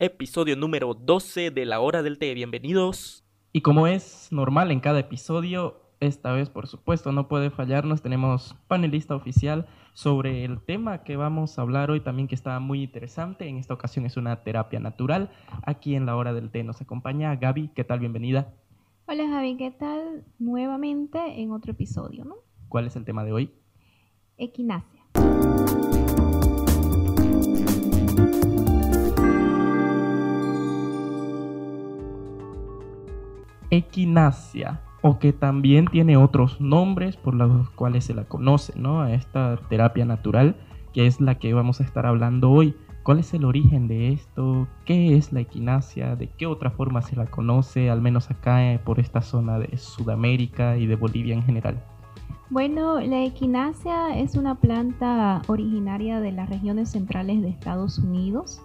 episodio número 12 de la hora del té. Bienvenidos. Y como es normal en cada episodio, esta vez por supuesto no puede fallarnos, tenemos panelista oficial sobre el tema que vamos a hablar hoy también que está muy interesante. En esta ocasión es una terapia natural. Aquí en la hora del té nos acompaña Gaby. ¿Qué tal? Bienvenida. Hola Javi, ¿qué tal? Nuevamente en otro episodio, ¿no? ¿Cuál es el tema de hoy? Equinacia. Equinacia, o que también tiene otros nombres por los cuales se la conoce, ¿no? A esta terapia natural, que es la que vamos a estar hablando hoy. ¿Cuál es el origen de esto? ¿Qué es la equinacia? ¿De qué otra forma se la conoce, al menos acá eh, por esta zona de Sudamérica y de Bolivia en general? Bueno, la equinacia es una planta originaria de las regiones centrales de Estados Unidos.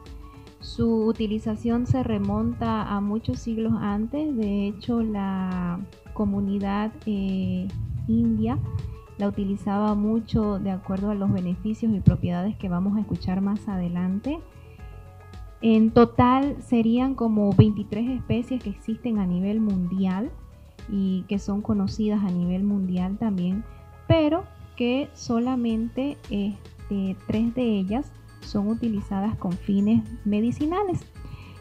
Su utilización se remonta a muchos siglos antes. De hecho, la comunidad eh, india la utilizaba mucho de acuerdo a los beneficios y propiedades que vamos a escuchar más adelante. En total serían como 23 especies que existen a nivel mundial y que son conocidas a nivel mundial también, pero que solamente este, tres de ellas son utilizadas con fines medicinales.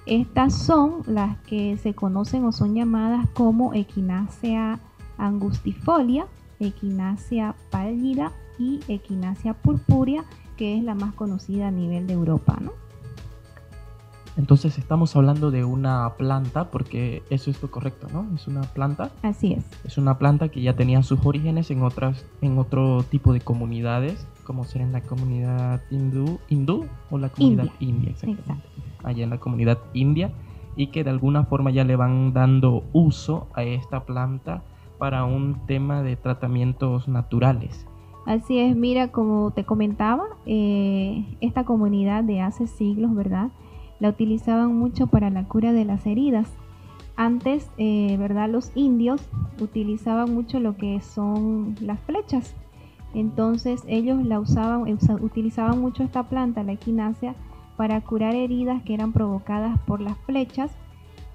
Estas son las que se conocen o son llamadas como Equinacea angustifolia, Equinacea pálida y Equinacea purpúrea, que es la más conocida a nivel de Europa. ¿no? Entonces estamos hablando de una planta, porque eso es lo correcto, ¿no? Es una planta. Así es. Es una planta que ya tenía sus orígenes en otras, en otro tipo de comunidades, como ser en la comunidad hindú, hindú o la comunidad india, exactamente. Allá en la comunidad india, y que de alguna forma ya le van dando uso a esta planta para un tema de tratamientos naturales. Así es, mira, como te comentaba, eh, esta comunidad de hace siglos, ¿verdad? la utilizaban mucho para la cura de las heridas. Antes, eh, ¿verdad? Los indios utilizaban mucho lo que son las flechas. Entonces ellos la usaban, utilizaban mucho esta planta, la equinacia, para curar heridas que eran provocadas por las flechas,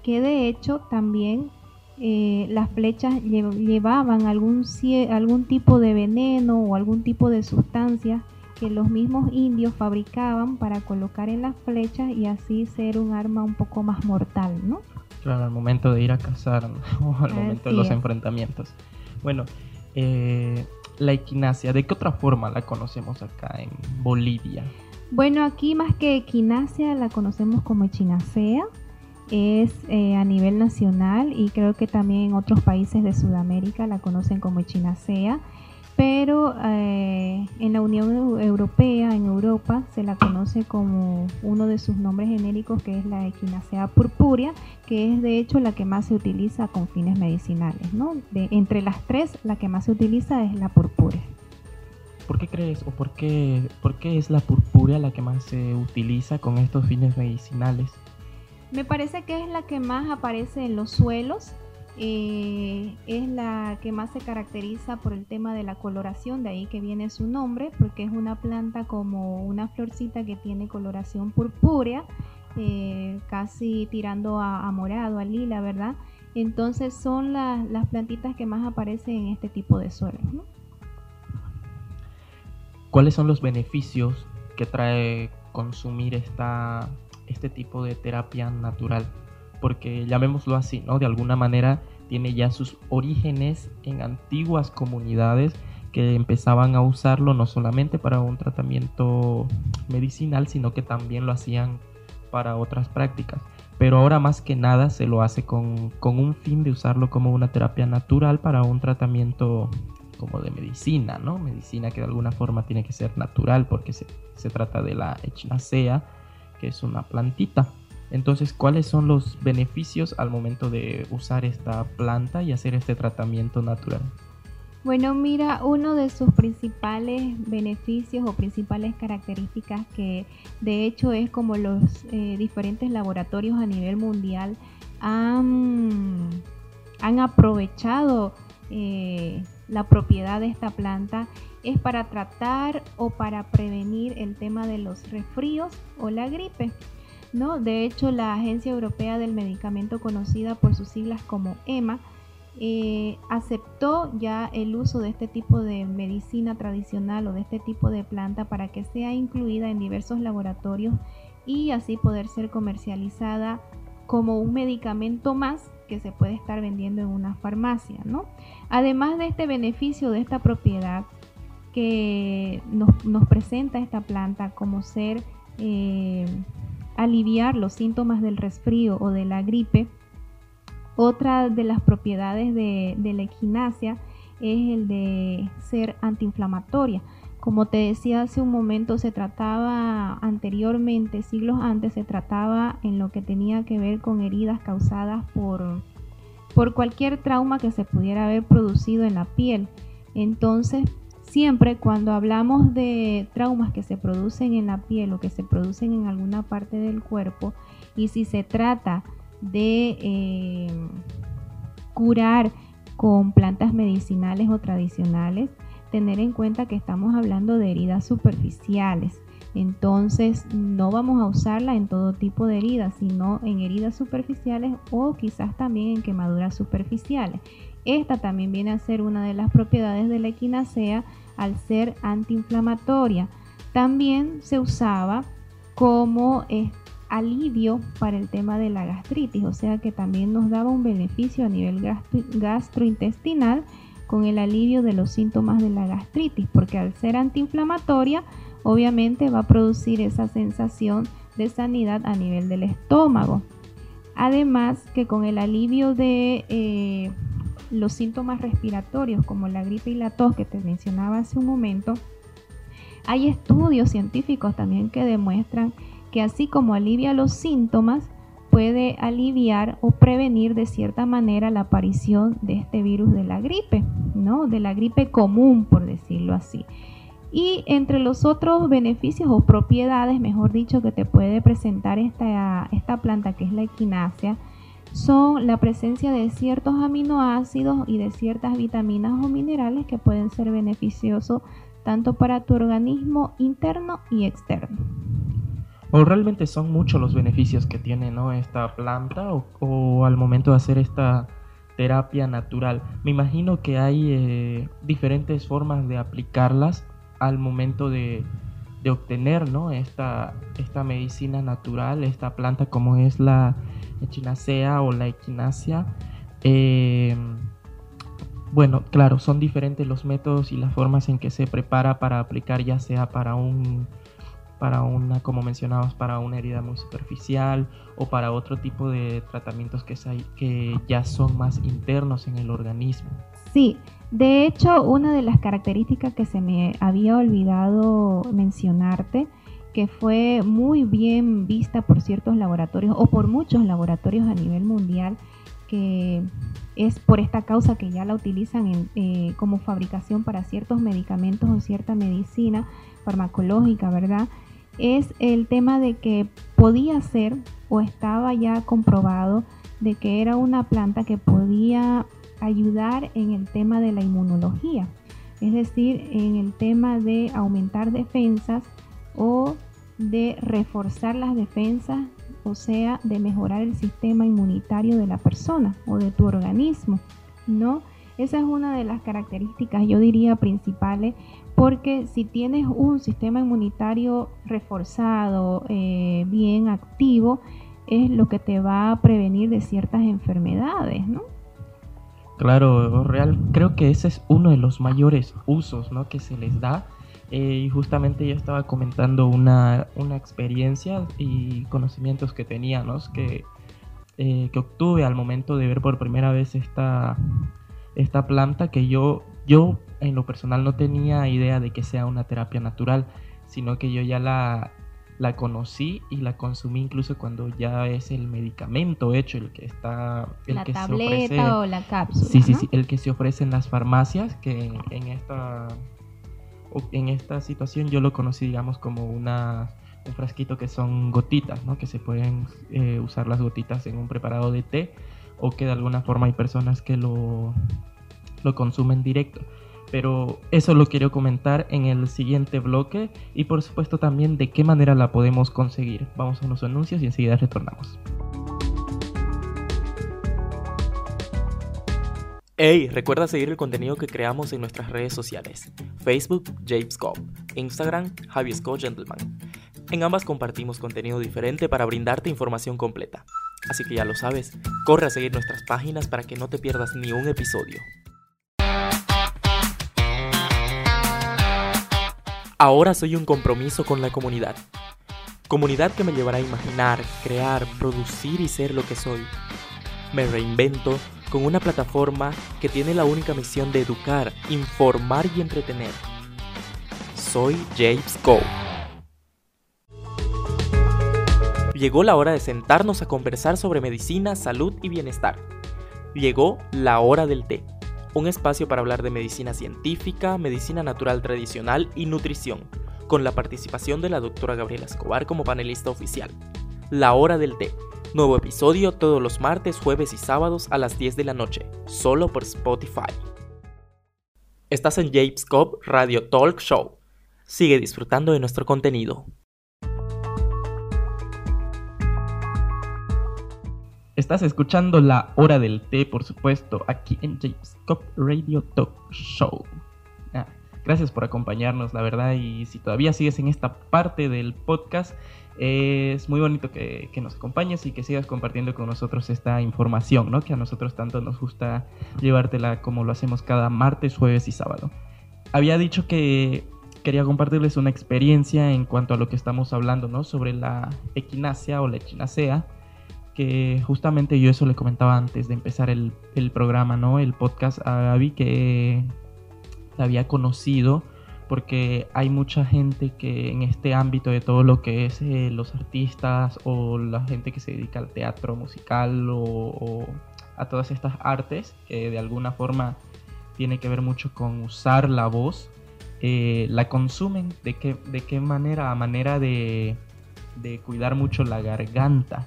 que de hecho también eh, las flechas llevaban algún, algún tipo de veneno o algún tipo de sustancia que los mismos indios fabricaban para colocar en las flechas y así ser un arma un poco más mortal, ¿no? Claro, al momento de ir a cazar o al momento de los enfrentamientos. Bueno, eh, la equinacia, ¿de qué otra forma la conocemos acá en Bolivia? Bueno, aquí más que equinacia la conocemos como echinacea. Es eh, a nivel nacional y creo que también en otros países de Sudamérica la conocen como echinacea pero eh, en la Unión Europea, en Europa, se la conoce como uno de sus nombres genéricos, que es la equinacea purpúrea, que es de hecho la que más se utiliza con fines medicinales. ¿no? De, entre las tres, la que más se utiliza es la purpúrea. ¿Por qué crees o por qué, por qué es la purpúrea la que más se utiliza con estos fines medicinales? Me parece que es la que más aparece en los suelos eh, es la que más se caracteriza por el tema de la coloración, de ahí que viene su nombre, porque es una planta como una florcita que tiene coloración purpúrea, eh, casi tirando a, morado, a lila, ¿verdad? Entonces son las plantitas que más aparecen en este tipo de suelos. ¿Cuáles son los beneficios que trae consumir esta, este tipo de terapia natural? Porque llamémoslo así, ¿no? De alguna manera tiene ya sus orígenes en antiguas comunidades que empezaban a usarlo no solamente para un tratamiento medicinal, sino que también lo hacían para otras prácticas. Pero ahora más que nada se lo hace con, un fin de usarlo como una terapia natural para un tratamiento como de medicina, ¿no? Medicina que de alguna forma tiene que ser natural porque se, se trata de la echinacea, que es una plantita. Entonces, ¿cuáles son los beneficios al momento de usar esta planta y hacer este tratamiento natural? Bueno, mira, uno de sus principales beneficios o principales características que de hecho es como los eh, diferentes laboratorios a nivel mundial han, aprovechado eh, la propiedad de esta planta es para tratar o para prevenir el tema de los resfríos o la gripe. ¿No? De hecho, la Agencia Europea del Medicamento, conocida por sus siglas como EMA, eh, aceptó ya el uso de este tipo de medicina tradicional o de este tipo de planta para que sea incluida en diversos laboratorios y así poder ser comercializada como un medicamento más que se puede estar vendiendo en una farmacia, ¿no? Además de este beneficio de esta propiedad que nos, presenta esta planta como ser eh, aliviar los síntomas del resfrío o de la gripe, otra de las propiedades de, la equinacia es el de ser antiinflamatoria. Como te decía hace un momento, se trataba anteriormente, siglos antes, se trataba en lo que tenía que ver con heridas causadas por, por cualquier trauma que se pudiera haber producido en la piel. Entonces, siempre cuando hablamos de traumas que se producen en la piel o que se producen en alguna parte del cuerpo, y si se trata de eh, curar con plantas medicinales o tradicionales, tener en cuenta que estamos hablando de heridas superficiales. Entonces no vamos a usarla en todo tipo de heridas, sino en heridas superficiales o quizás también en quemaduras superficiales. Esta también viene a ser una de las propiedades de la equinacea al ser antiinflamatoria. También se usaba como alivio para el tema de la gastritis, o sea que también nos daba un beneficio a nivel gastrointestinal con el alivio de los síntomas de la gastritis, porque al ser antiinflamatoria, obviamente va a producir esa sensación de sanidad a nivel del estómago. Además que con el alivio de eh, los síntomas respiratorios como la gripe y la tos que te mencionaba hace un momento, hay estudios científicos también que demuestran que así como alivia los síntomas, puede aliviar o prevenir de cierta manera la aparición de este virus de la gripe, ¿no? De la gripe común, por decirlo así. Y entre los otros beneficios o propiedades, mejor dicho, que te puede presentar esta, esta planta, que es la equinacia, son la presencia de ciertos aminoácidos y de ciertas vitaminas o minerales que pueden ser beneficiosos tanto para tu organismo interno y externo. O realmente son muchos los beneficios que tiene esta planta o, al momento de hacer esta terapia natural. Me imagino que hay eh, diferentes formas de aplicarlas al momento de, obtener ¿no? esta, esta medicina natural, esta planta como es la echinacea o la equinacia. Eh, bueno, claro, son diferentes los métodos y las formas en que se prepara para aplicar, ya sea para un para una, como mencionabas, para una herida muy superficial o para otro tipo de tratamientos que, que ya son más internos en el organismo. Sí, de hecho, una de las características que se me había olvidado mencionarte, que fue muy bien vista por ciertos laboratorios o por muchos laboratorios a nivel mundial, que es por esta causa que ya la utilizan eh, como fabricación para ciertos medicamentos o cierta medicina farmacológica, ¿verdad? es el tema de que podía ser o estaba ya comprobado de que era una planta que podía ayudar en el tema de la inmunología, es decir, en el tema de aumentar defensas o de reforzar las defensas, o sea, de mejorar el sistema inmunitario de la persona o de tu organismo, ¿no? Esa es una de las características, yo diría, principales porque si tienes un sistema inmunitario reforzado, eh, bien activo, es lo que te va a prevenir de ciertas enfermedades, ¿no? Claro, real, creo que ese es uno de los mayores usos ¿no? que se les da. Eh, y justamente yo estaba comentando una, experiencia y conocimientos que tenía, que, eh, que obtuve al momento de ver por primera vez esta, esta planta que yo, yo en lo personal no tenía idea de que sea una terapia natural, sino que yo ya la, la conocí y la consumí incluso cuando ya es el medicamento hecho, el que está... El la que tableta se ofrece, o la cápsula. Sí, sí, sí, el que se ofrece en las farmacias, que en, esta, en esta situación yo lo conocí, digamos, como una, un frasquito que son gotitas, ¿no? Que se pueden eh, usar las gotitas en un preparado de té o que de alguna forma hay personas que lo, lo consumen directo. pero eso lo quiero comentar en el siguiente bloque y por supuesto también de qué manera la podemos conseguir. Vamos a unos anuncios y enseguida retornamos. Hey, recuerda seguir el contenido que creamos en nuestras redes sociales. Facebook, James Cobb. Instagram, Javi Scott Gentleman. En ambas compartimos contenido diferente para brindarte información completa. Así que ya lo sabes, corre a seguir nuestras páginas para que no te pierdas ni un episodio. Ahora soy un compromiso con la comunidad. Comunidad que me llevará a imaginar, crear, producir y ser lo que soy. Me reinvento con una plataforma que tiene la única misión de educar, informar y entretener. Soy James Cole. Llegó la hora de sentarnos a conversar sobre medicina, salud y bienestar. Llegó la hora del té, un espacio para hablar de medicina científica, medicina natural tradicional y nutrición, con la participación de la doctora Gabriela Escobar como panelista oficial. La hora del té Nuevo episodio todos los martes, jueves y sábados a las 10 de la noche, solo por Spotify. Estás en James Cobb Radio Talk Show. Sigue disfrutando de nuestro contenido. Estás escuchando la hora del té, por supuesto, aquí en James Cobb Radio Talk Show. Ah, gracias por acompañarnos, la verdad, y si todavía sigues en esta parte del podcast, es muy bonito que, nos acompañes y que sigas compartiendo con nosotros esta información, ¿no? Que a nosotros tanto nos gusta llevártela como lo hacemos cada martes, jueves y sábado. Había dicho que quería compartirles una experiencia en cuanto a lo que estamos hablando, ¿no? Sobre la equinacia o la echinacea, que justamente yo eso le comentaba antes de empezar el, el programa, ¿no? El podcast a Gaby que la había conocido porque hay mucha gente que en este ámbito de todo lo que es eh, los artistas o la gente que se dedica al teatro musical o, a todas estas artes que de alguna forma tiene que ver mucho con usar la voz, eh, la consumen de qué, de qué manera, a manera de, de cuidar mucho la garganta.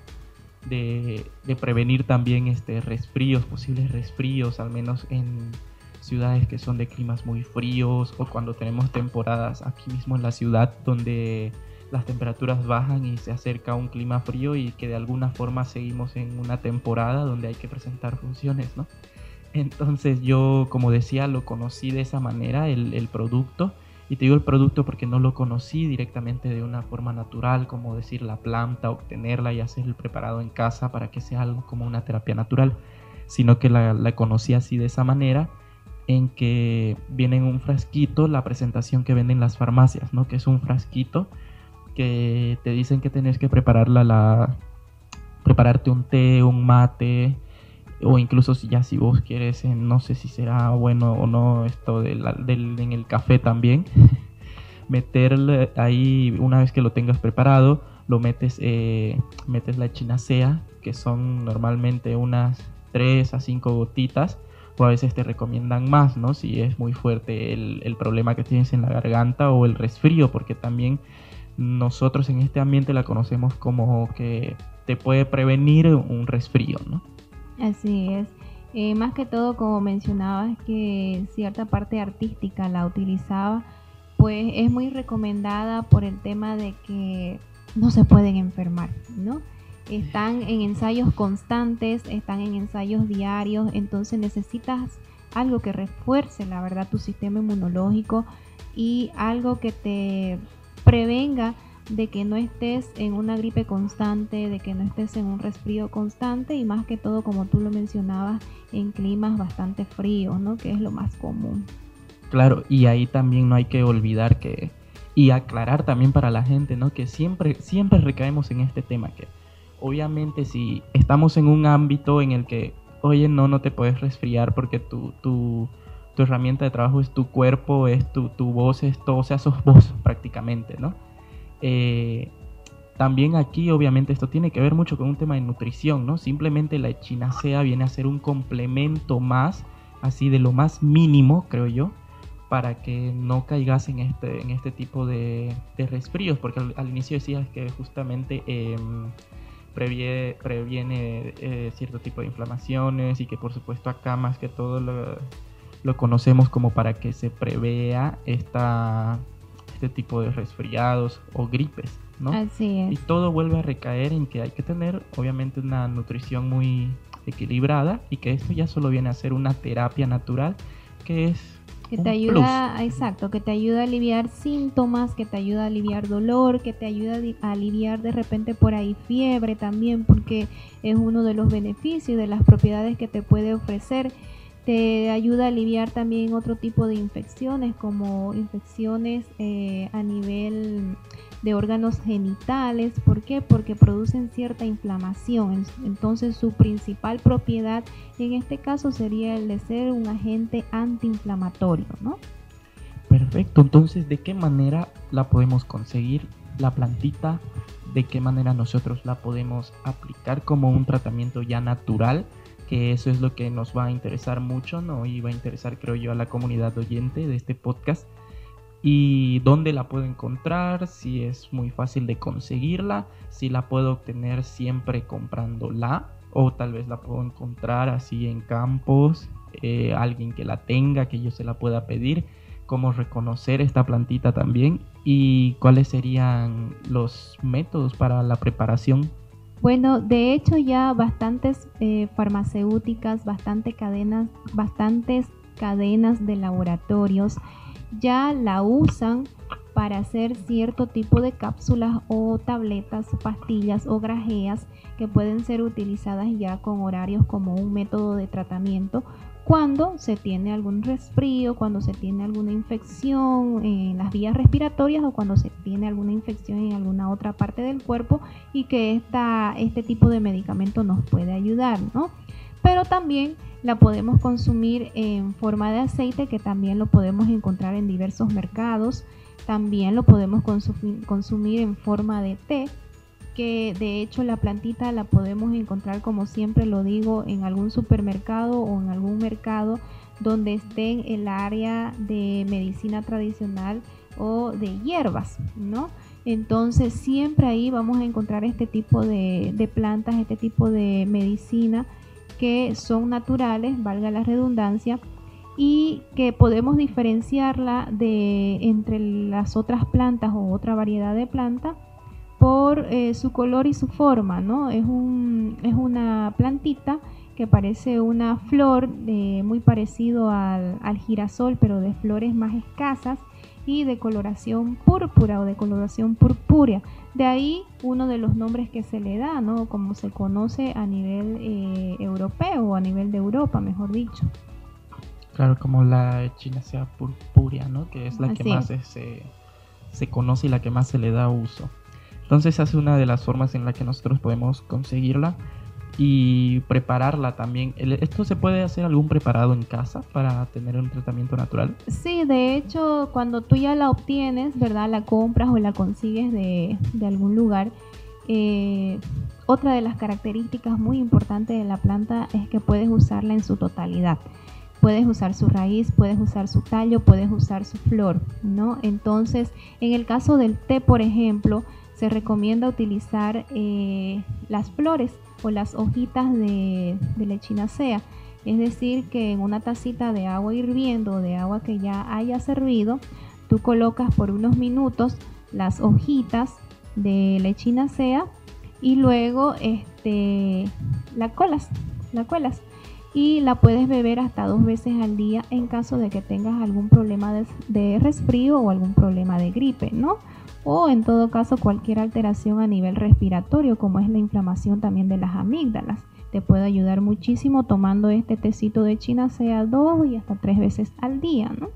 De, de prevenir también este resfríos, posibles resfríos, al menos en, ciudades que son de climas muy fríos o cuando tenemos temporadas aquí mismo en la ciudad donde las temperaturas bajan y se acerca un clima frío y que de alguna forma seguimos en una temporada donde hay que presentar funciones, ¿no? Entonces yo, como decía, lo conocí de esa manera, el, el producto, y te digo el producto porque no lo conocí directamente de una forma natural, como decir la planta, obtenerla y hacer el preparado en casa para que sea algo como una terapia natural, sino que la, la conocí así de esa manera en que viene en un frasquito la presentación que venden las farmacias, ¿no? Que es un frasquito que te dicen que tienes que prepararla la prepararte un té, un mate o incluso si ya si vos quieres, no sé si será bueno o no esto del, en el café también, meterle ahí una vez que lo tengas preparado, lo metes, eh, metes la chinacea, que son normalmente unas 3 a 5 gotitas, o a veces te recomiendan más, ¿no? Si es muy fuerte el, problema que tienes en la garganta o el resfrío, porque también nosotros en este ambiente la conocemos como que te puede prevenir un resfrío, ¿no? Así es. Eh, más que todo, como mencionabas, que cierta parte artística la utilizaba, pues es muy recomendada por el tema de que no se pueden enfermar, ¿no? Están en ensayos constantes, están en ensayos diarios, entonces necesitas algo que refuerce, la verdad, tu sistema inmunológico y algo que te prevenga de que no estés en una gripe constante, de que no estés en un resfrío constante y más que todo, como tú lo mencionabas, en climas bastante fríos, ¿no? Que es lo más común. Claro, y ahí también no hay que olvidar que y aclarar también para la gente, ¿no? Que siempre siempre recaemos en este tema que obviamente si estamos en un ámbito en el que, oye, no, no te puedes resfriar porque tu, tu, tu herramienta de trabajo es tu cuerpo, es tu, tu voz, es todo, o sea, sos vos prácticamente, ¿no? Eh, también aquí obviamente esto tiene que ver mucho con un tema de nutrición, ¿no? Simplemente la echinacea viene a ser un complemento más, así de lo más mínimo, creo yo, para que no caigas en este, en este tipo de, de resfríos, porque al, inicio decías que justamente em, previene, previene eh, cierto tipo de inflamaciones y que por supuesto acá más que todo lo conocemos como para que se prevea esta, este tipo de resfriados o gripes, ¿no? Así es. Y todo vuelve a recaer en que hay que tener, obviamente, una nutrición muy equilibrada y que esto ya solo viene a ser una terapia natural que es que te ayuda, exacto, que te ayuda a aliviar síntomas, que te ayuda a aliviar dolor, que te ayuda a aliviar de repente por ahí fiebre también, porque es uno de los beneficios de las propiedades que te puede ofrecer. Te ayuda a aliviar también otro tipo de infecciones, como infecciones eh, a nivel de órganos genitales. ¿Por qué? Porque producen cierta inflamación. Entonces su principal propiedad en este caso sería el de ser un agente antiinflamatorio, ¿no? Perfecto, entonces ¿de qué manera la podemos conseguir la plantita? ¿De qué manera nosotros la podemos aplicar como un tratamiento ya natural? Que eso es lo que nos va a interesar mucho, ¿no? Y va a interesar creo yo a la comunidad oyente de este podcast y dónde la puedo encontrar, si es muy fácil de conseguirla, si la puedo obtener siempre comprándola o tal vez la puedo encontrar así en campos, eh, alguien que la tenga, que yo se la pueda pedir, cómo reconocer esta plantita también y cuáles serían los métodos para la preparación. Bueno, de hecho ya bastantes eh, farmacéuticas, bastante cadenas, bastantes cadenas de laboratorios ya la usan para hacer cierto tipo de cápsulas o tabletas, pastillas o grajeas que pueden ser utilizadas ya con horarios como un método de tratamiento cuando se tiene algún resfrío, cuando se tiene alguna infección en las vías respiratorias o cuando se tiene alguna infección en alguna otra parte del cuerpo y que esta, este tipo de medicamento nos puede ayudar, ¿no? Pero también la podemos consumir en forma de aceite, que también lo podemos encontrar en diversos mercados. También lo podemos consumir, en forma de té, que de hecho la plantita la podemos encontrar, como siempre lo digo, en algún supermercado o en algún mercado donde esté en el área de medicina tradicional o de hierbas, ¿no? Entonces siempre ahí vamos a encontrar este tipo de, de plantas, este tipo de medicina que son naturales, valga la redundancia, y que podemos diferenciarla de entre las otras plantas o otra variedad de plantas por eh, su color y su forma, ¿no? Es, un, es una plantita que parece una flor eh, muy parecido al, al girasol, pero de flores más escasas y de coloración púrpura o de coloración purpúrea. De ahí uno de los nombres que se le da, ¿no? Como se conoce a nivel eh, europeo o a nivel de Europa, mejor dicho. Claro, como la china sea purpúrea, ¿no? Que es la que más se, se conoce y la que más se le da uso. Entonces esa es una de las formas en la que nosotros podemos conseguirla y prepararla también. ¿Esto se puede hacer algún preparado en casa para tener un tratamiento natural? Sí, de hecho, cuando tú ya la obtienes, ¿verdad? La compras o la consigues de, algún lugar. Eh, otra de las características muy importantes de la planta es que puedes usarla en su totalidad. Puedes usar su raíz, puedes usar su tallo, puedes usar su flor, ¿no? Entonces, en el caso del té, por ejemplo, se recomienda utilizar eh, las flores o las hojitas de, de lechinacea. Es decir, que en una tacita de agua hirviendo de agua que ya haya servido, tú colocas por unos minutos las hojitas de lechinacea y luego este, la colas, la cuelas y la puedes beber hasta dos veces al día en caso de que tengas algún problema de, de resfrío o algún problema de gripe, ¿no? O en todo caso cualquier alteración a nivel respiratorio como es la inflamación también de las amígdalas. Te puede ayudar muchísimo tomando este tecito de China sea dos y hasta tres veces al día, ¿no?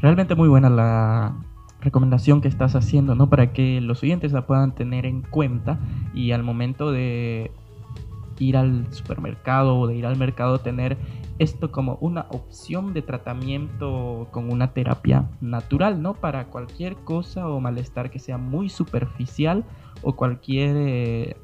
Realmente muy buena la recomendación que estás haciendo, ¿no? Para que los oyentes la puedan tener en cuenta y al momento de ir al supermercado o de ir al mercado tener esto como una opción de tratamiento con una terapia natural, ¿no? Para cualquier cosa o malestar que sea muy superficial o cualquier eh,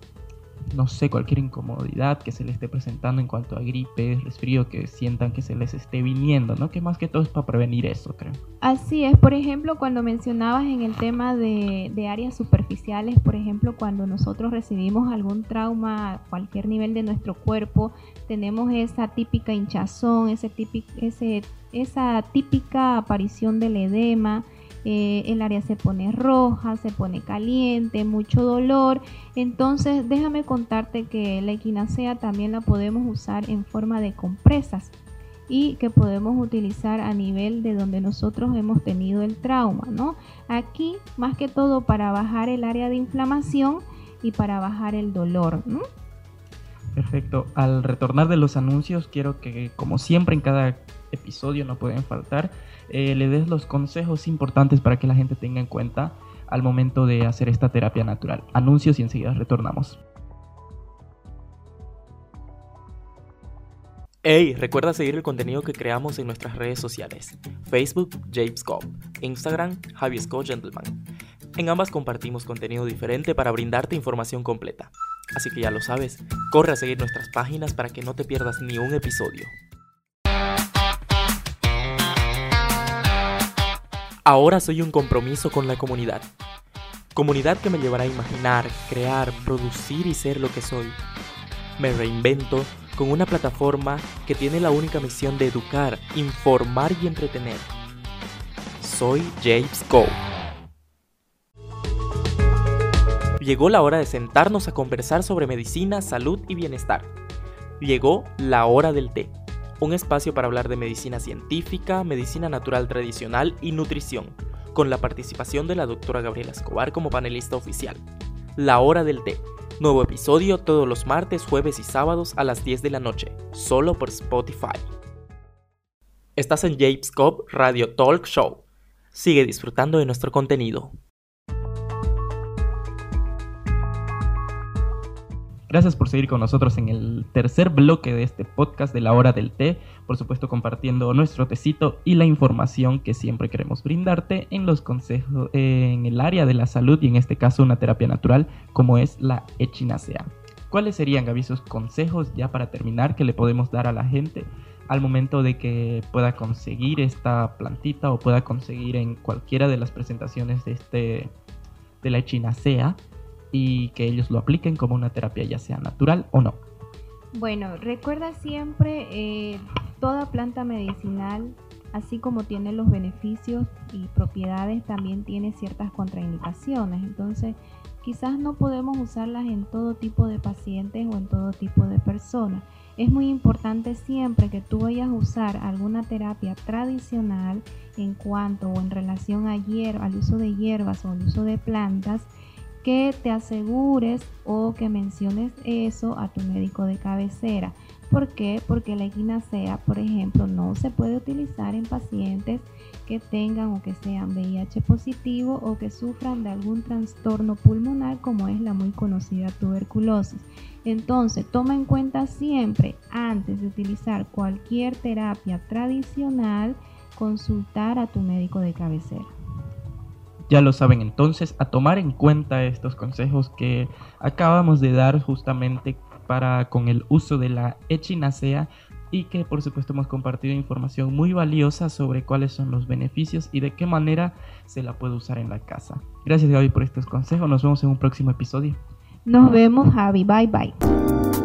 no sé, cualquier incomodidad que se les esté presentando en cuanto a gripe, resfrío, que sientan que se les esté viniendo, ¿no? Que más que todo es para prevenir eso, creo. Así es, por ejemplo, cuando mencionabas en el tema de, de áreas superficiales, por ejemplo, cuando nosotros recibimos algún trauma a cualquier nivel de nuestro cuerpo, tenemos esa típica hinchazón, ese típico, esa típica aparición del edema, eh, el área se pone roja, se pone caliente, mucho dolor. Entonces déjame contarte que la equinacea también la podemos usar en forma de compresas y que podemos utilizar a nivel de donde nosotros hemos tenido el trauma, ¿no? Aquí más que todo para bajar el área de inflamación y para bajar el dolor, ¿no? Perfecto. Al retornar de los anuncios, quiero que, como siempre en cada episodio no pueden faltar, eh, le des los consejos importantes para que la gente tenga en cuenta al momento de hacer esta terapia natural. Anuncios y enseguida retornamos. Hey, recuerda seguir el contenido que creamos en nuestras redes sociales. Facebook, James Cobb. Instagram, Javi Scott Gentleman. En ambas compartimos contenido diferente para brindarte información completa. Así que ya lo sabes, corre a seguir nuestras páginas para que no te pierdas ni un episodio. Ahora soy un compromiso con la comunidad. Comunidad que me llevará a imaginar, crear, producir y ser lo que soy. Me reinvento con una plataforma que tiene la única misión de educar, informar y entretener. Soy James Cole. Llegó la hora de sentarnos a conversar sobre medicina, salud y bienestar. Llegó la hora del té un espacio para hablar de medicina científica, medicina natural tradicional y nutrición, con la participación de la doctora Gabriela Escobar como panelista oficial. La hora del té. Nuevo episodio todos los martes, jueves y sábados a las 10 de la noche, solo por Spotify. Estás en James Cobb Radio Talk Show. Sigue disfrutando de nuestro contenido. Gracias por seguir con nosotros en el tercer bloque de este podcast de la hora del té, por supuesto compartiendo nuestro tecito y la información que siempre queremos brindarte en los consejos en el área de la salud y en este caso una terapia natural como es la echinacea. ¿Cuáles serían, Gaby, esos consejos ya para terminar que le podemos dar a la gente al momento de que pueda conseguir esta plantita o pueda conseguir en cualquiera de las presentaciones de este de la echinacea y que ellos lo apliquen como una terapia ya sea natural o no. Bueno, recuerda siempre, eh, toda planta medicinal, así como tiene los beneficios y propiedades, también tiene ciertas contraindicaciones. Entonces, quizás no podemos usarlas en todo tipo de pacientes o en todo tipo de personas. Es muy importante siempre que tú vayas a usar alguna terapia tradicional en cuanto o en relación a al uso de hierbas o al uso de plantas, que te asegures o que menciones eso a tu médico de cabecera. ¿Por qué? Porque la equinacea, por ejemplo, no se puede utilizar en pacientes que tengan o que sean VIH positivo o que sufran de algún trastorno pulmonar como es la muy conocida tuberculosis. Entonces, toma en cuenta siempre, antes de utilizar cualquier terapia tradicional, consultar a tu médico de cabecera. Ya lo saben entonces, a tomar en cuenta estos consejos que acabamos de dar justamente para con el uso de la echinacea y que por supuesto hemos compartido información muy valiosa sobre cuáles son los beneficios y de qué manera se la puede usar en la casa. Gracias Gaby por estos consejos, nos vemos en un próximo episodio. Nos vemos Javi, bye bye.